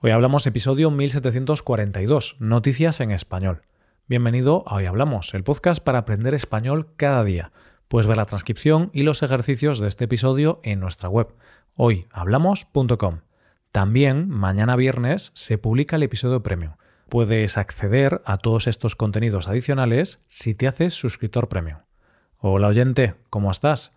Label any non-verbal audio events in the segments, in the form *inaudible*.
Hoy hablamos episodio 1742, Noticias en Español. Bienvenido a Hoy Hablamos, el podcast para aprender español cada día. Puedes ver la transcripción y los ejercicios de este episodio en nuestra web, hoyhablamos.com. También, mañana viernes, se publica el episodio premium. Puedes acceder a todos estos contenidos adicionales si te haces suscriptor premium. Hola oyente, ¿cómo estás?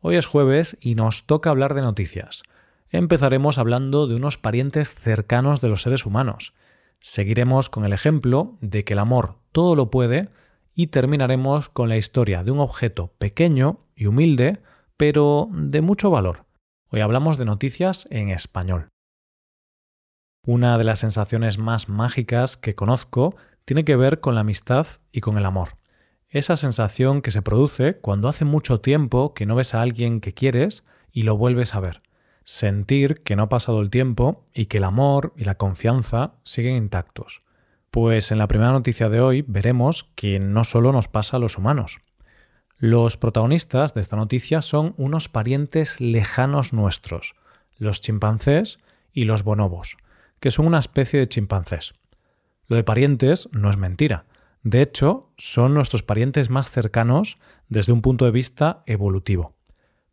Hoy es jueves y nos toca hablar de noticias empezaremos hablando de unos parientes cercanos de los seres humanos. Seguiremos con el ejemplo de que el amor todo lo puede y terminaremos con la historia de un objeto pequeño y humilde, pero de mucho valor. Hoy hablamos de noticias en español. Una de las sensaciones más mágicas que conozco tiene que ver con la amistad y con el amor. Esa sensación que se produce cuando hace mucho tiempo que no ves a alguien que quieres y lo vuelves a ver sentir que no ha pasado el tiempo y que el amor y la confianza siguen intactos. Pues en la primera noticia de hoy veremos que no solo nos pasa a los humanos. Los protagonistas de esta noticia son unos parientes lejanos nuestros, los chimpancés y los bonobos, que son una especie de chimpancés. Lo de parientes no es mentira. De hecho, son nuestros parientes más cercanos desde un punto de vista evolutivo.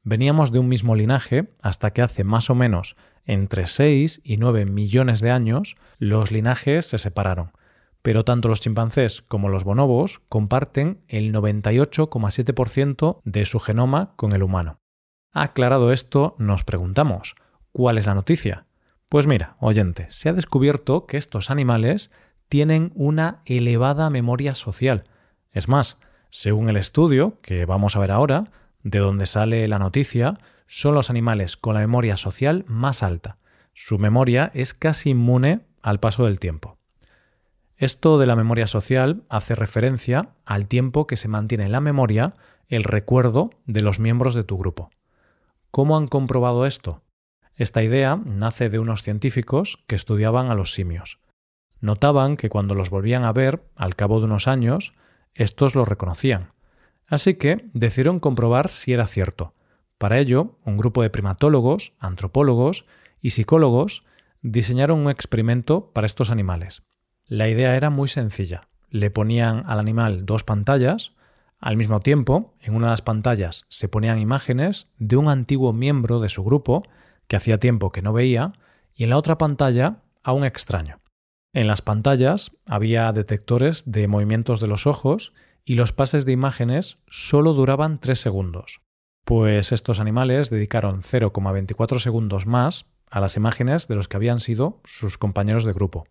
Veníamos de un mismo linaje hasta que hace más o menos entre 6 y 9 millones de años los linajes se separaron. Pero tanto los chimpancés como los bonobos comparten el 98,7% de su genoma con el humano. Aclarado esto, nos preguntamos, ¿cuál es la noticia? Pues mira, oyente, se ha descubierto que estos animales tienen una elevada memoria social. Es más, según el estudio que vamos a ver ahora, de donde sale la noticia, son los animales con la memoria social más alta. Su memoria es casi inmune al paso del tiempo. Esto de la memoria social hace referencia al tiempo que se mantiene en la memoria el recuerdo de los miembros de tu grupo. ¿Cómo han comprobado esto? Esta idea nace de unos científicos que estudiaban a los simios. Notaban que cuando los volvían a ver, al cabo de unos años, estos los reconocían Así que decidieron comprobar si era cierto. Para ello, un grupo de primatólogos, antropólogos y psicólogos diseñaron un experimento para estos animales. La idea era muy sencilla. Le ponían al animal dos pantallas, al mismo tiempo, en una de las pantallas se ponían imágenes de un antiguo miembro de su grupo que hacía tiempo que no veía, y en la otra pantalla a un extraño. En las pantallas había detectores de movimientos de los ojos y los pases de imágenes solo duraban 3 segundos, pues estos animales dedicaron 0,24 segundos más a las imágenes de los que habían sido sus compañeros de grupo.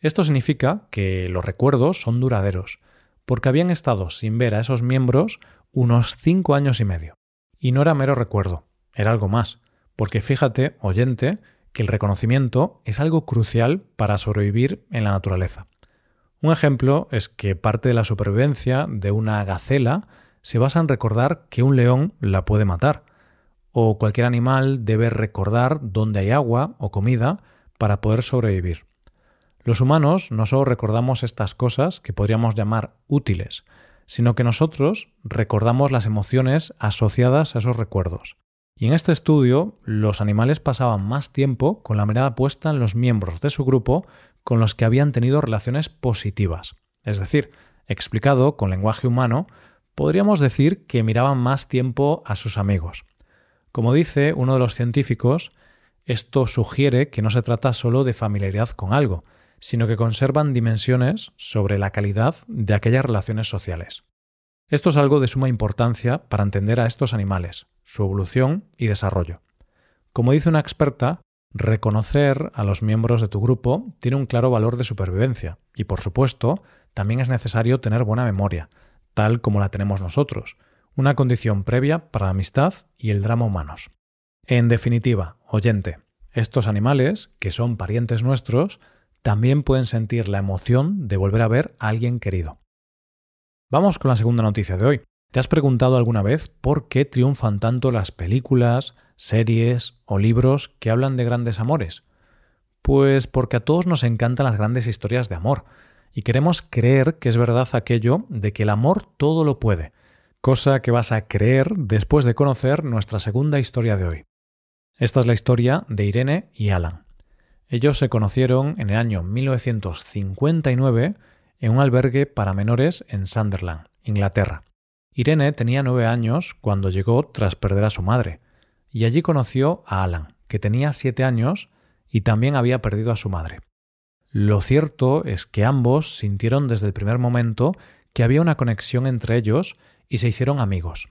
Esto significa que los recuerdos son duraderos, porque habían estado sin ver a esos miembros unos 5 años y medio. Y no era mero recuerdo, era algo más, porque fíjate, oyente, que el reconocimiento es algo crucial para sobrevivir en la naturaleza. Un ejemplo es que parte de la supervivencia de una gacela se basa en recordar que un león la puede matar, o cualquier animal debe recordar dónde hay agua o comida para poder sobrevivir. Los humanos no solo recordamos estas cosas que podríamos llamar útiles, sino que nosotros recordamos las emociones asociadas a esos recuerdos. Y en este estudio, los animales pasaban más tiempo con la mirada puesta en los miembros de su grupo con los que habían tenido relaciones positivas. Es decir, explicado con lenguaje humano, podríamos decir que miraban más tiempo a sus amigos. Como dice uno de los científicos, esto sugiere que no se trata solo de familiaridad con algo, sino que conservan dimensiones sobre la calidad de aquellas relaciones sociales. Esto es algo de suma importancia para entender a estos animales, su evolución y desarrollo. Como dice una experta, Reconocer a los miembros de tu grupo tiene un claro valor de supervivencia y, por supuesto, también es necesario tener buena memoria, tal como la tenemos nosotros, una condición previa para la amistad y el drama humanos. En definitiva, oyente, estos animales, que son parientes nuestros, también pueden sentir la emoción de volver a ver a alguien querido. Vamos con la segunda noticia de hoy. ¿Te has preguntado alguna vez por qué triunfan tanto las películas, series o libros que hablan de grandes amores? Pues porque a todos nos encantan las grandes historias de amor y queremos creer que es verdad aquello de que el amor todo lo puede, cosa que vas a creer después de conocer nuestra segunda historia de hoy. Esta es la historia de Irene y Alan. Ellos se conocieron en el año 1959 en un albergue para menores en Sunderland, Inglaterra. Irene tenía nueve años cuando llegó tras perder a su madre, y allí conoció a Alan, que tenía siete años y también había perdido a su madre. Lo cierto es que ambos sintieron desde el primer momento que había una conexión entre ellos y se hicieron amigos.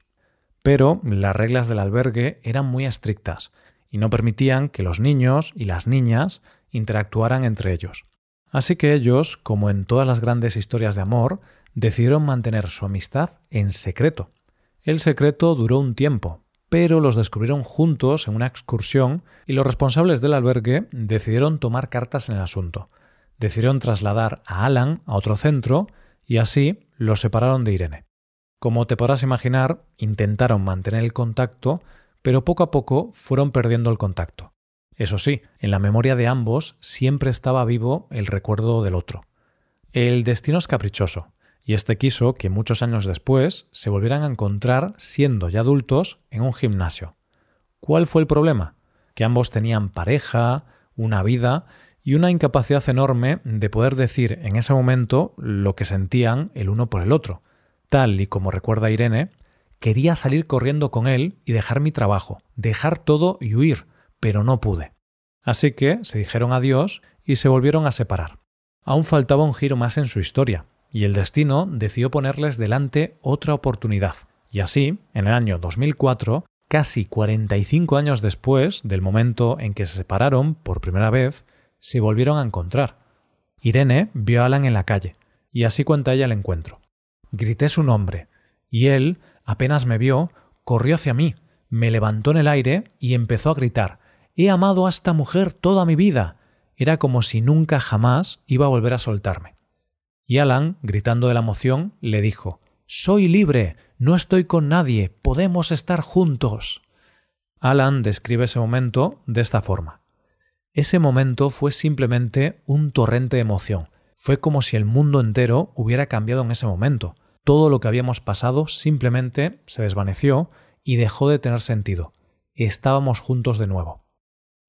Pero las reglas del albergue eran muy estrictas y no permitían que los niños y las niñas interactuaran entre ellos. Así que ellos, como en todas las grandes historias de amor, decidieron mantener su amistad en secreto. El secreto duró un tiempo, pero los descubrieron juntos en una excursión y los responsables del albergue decidieron tomar cartas en el asunto. Decidieron trasladar a Alan a otro centro y así los separaron de Irene. Como te podrás imaginar, intentaron mantener el contacto, pero poco a poco fueron perdiendo el contacto. Eso sí, en la memoria de ambos siempre estaba vivo el recuerdo del otro. El destino es caprichoso, y este quiso que muchos años después se volvieran a encontrar siendo ya adultos en un gimnasio. ¿Cuál fue el problema? Que ambos tenían pareja, una vida y una incapacidad enorme de poder decir en ese momento lo que sentían el uno por el otro. Tal y como recuerda Irene, quería salir corriendo con él y dejar mi trabajo, dejar todo y huir, pero no pude. Así que se dijeron adiós y se volvieron a separar. Aún faltaba un giro más en su historia, y el destino decidió ponerles delante otra oportunidad. Y así, en el año 2004, casi 45 años después del momento en que se separaron por primera vez, se volvieron a encontrar. Irene vio a Alan en la calle, y así cuenta ella el encuentro. Grité su nombre, y él, apenas me vio, corrió hacia mí, me levantó en el aire y empezó a gritar He amado a esta mujer toda mi vida. Era como si nunca jamás iba a volver a soltarme. Y Alan, gritando de la emoción, le dijo Soy libre, no estoy con nadie, podemos estar juntos. Alan describe ese momento de esta forma. Ese momento fue simplemente un torrente de emoción. Fue como si el mundo entero hubiera cambiado en ese momento. Todo lo que habíamos pasado simplemente se desvaneció y dejó de tener sentido. Estábamos juntos de nuevo.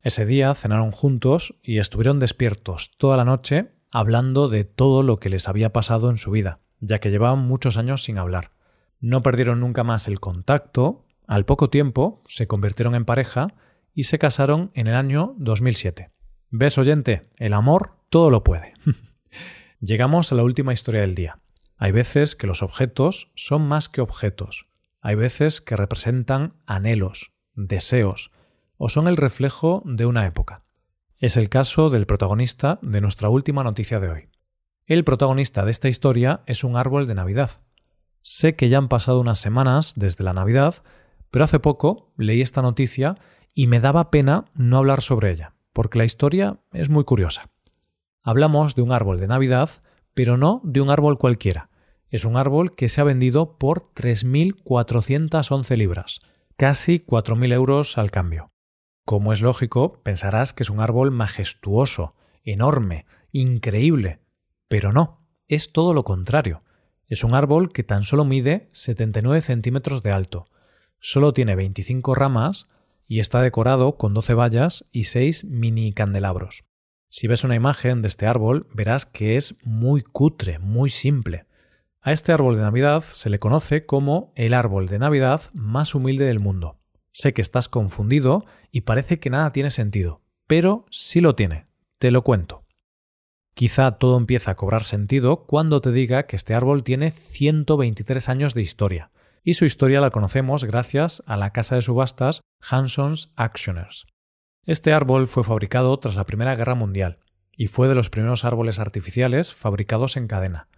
Ese día cenaron juntos y estuvieron despiertos toda la noche hablando de todo lo que les había pasado en su vida, ya que llevaban muchos años sin hablar. No perdieron nunca más el contacto, al poco tiempo se convirtieron en pareja y se casaron en el año 2007. ¿Ves, oyente? El amor todo lo puede. *laughs* Llegamos a la última historia del día. Hay veces que los objetos son más que objetos. Hay veces que representan anhelos, deseos, o son el reflejo de una época. Es el caso del protagonista de nuestra última noticia de hoy. El protagonista de esta historia es un árbol de Navidad. Sé que ya han pasado unas semanas desde la Navidad, pero hace poco leí esta noticia y me daba pena no hablar sobre ella, porque la historia es muy curiosa. Hablamos de un árbol de Navidad, pero no de un árbol cualquiera. Es un árbol que se ha vendido por 3.411 libras, casi 4.000 euros al cambio. Como es lógico, pensarás que es un árbol majestuoso, enorme, increíble. Pero no, es todo lo contrario. Es un árbol que tan solo mide 79 centímetros de alto, solo tiene 25 ramas y está decorado con 12 vallas y 6 mini candelabros. Si ves una imagen de este árbol, verás que es muy cutre, muy simple. A este árbol de Navidad se le conoce como el árbol de Navidad más humilde del mundo. Sé que estás confundido y parece que nada tiene sentido, pero sí lo tiene. Te lo cuento. Quizá todo empieza a cobrar sentido cuando te diga que este árbol tiene 123 años de historia, y su historia la conocemos gracias a la casa de subastas Hanson's Actioners. Este árbol fue fabricado tras la Primera Guerra Mundial y fue de los primeros árboles artificiales fabricados en cadena.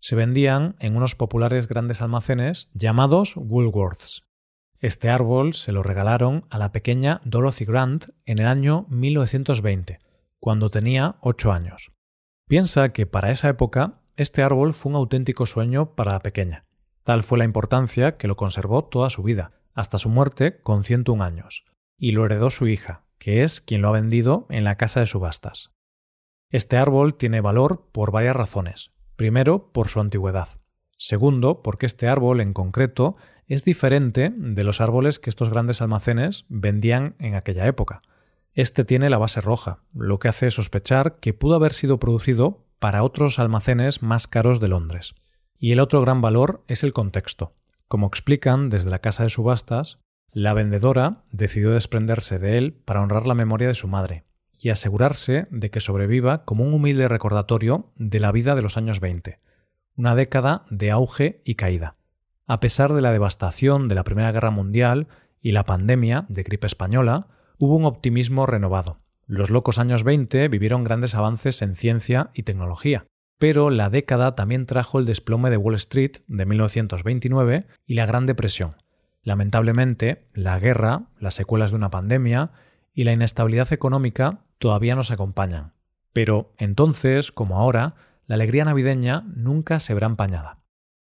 Se vendían en unos populares grandes almacenes llamados Woolworths. Este árbol se lo regalaron a la pequeña Dorothy Grant en el año 1920, cuando tenía ocho años. Piensa que para esa época este árbol fue un auténtico sueño para la pequeña. Tal fue la importancia que lo conservó toda su vida, hasta su muerte con 101 años, y lo heredó su hija, que es quien lo ha vendido en la casa de subastas. Este árbol tiene valor por varias razones. Primero, por su antigüedad. Segundo, porque este árbol en concreto es diferente de los árboles que estos grandes almacenes vendían en aquella época. Este tiene la base roja, lo que hace sospechar que pudo haber sido producido para otros almacenes más caros de Londres. Y el otro gran valor es el contexto. Como explican desde la casa de subastas, la vendedora decidió desprenderse de él para honrar la memoria de su madre y asegurarse de que sobreviva como un humilde recordatorio de la vida de los años 20, una década de auge y caída. A pesar de la devastación de la Primera Guerra Mundial y la pandemia de gripe española, hubo un optimismo renovado. Los locos años 20 vivieron grandes avances en ciencia y tecnología, pero la década también trajo el desplome de Wall Street de 1929 y la Gran Depresión. Lamentablemente, la guerra, las secuelas de una pandemia y la inestabilidad económica todavía nos acompañan. Pero entonces, como ahora, la alegría navideña nunca se verá empañada.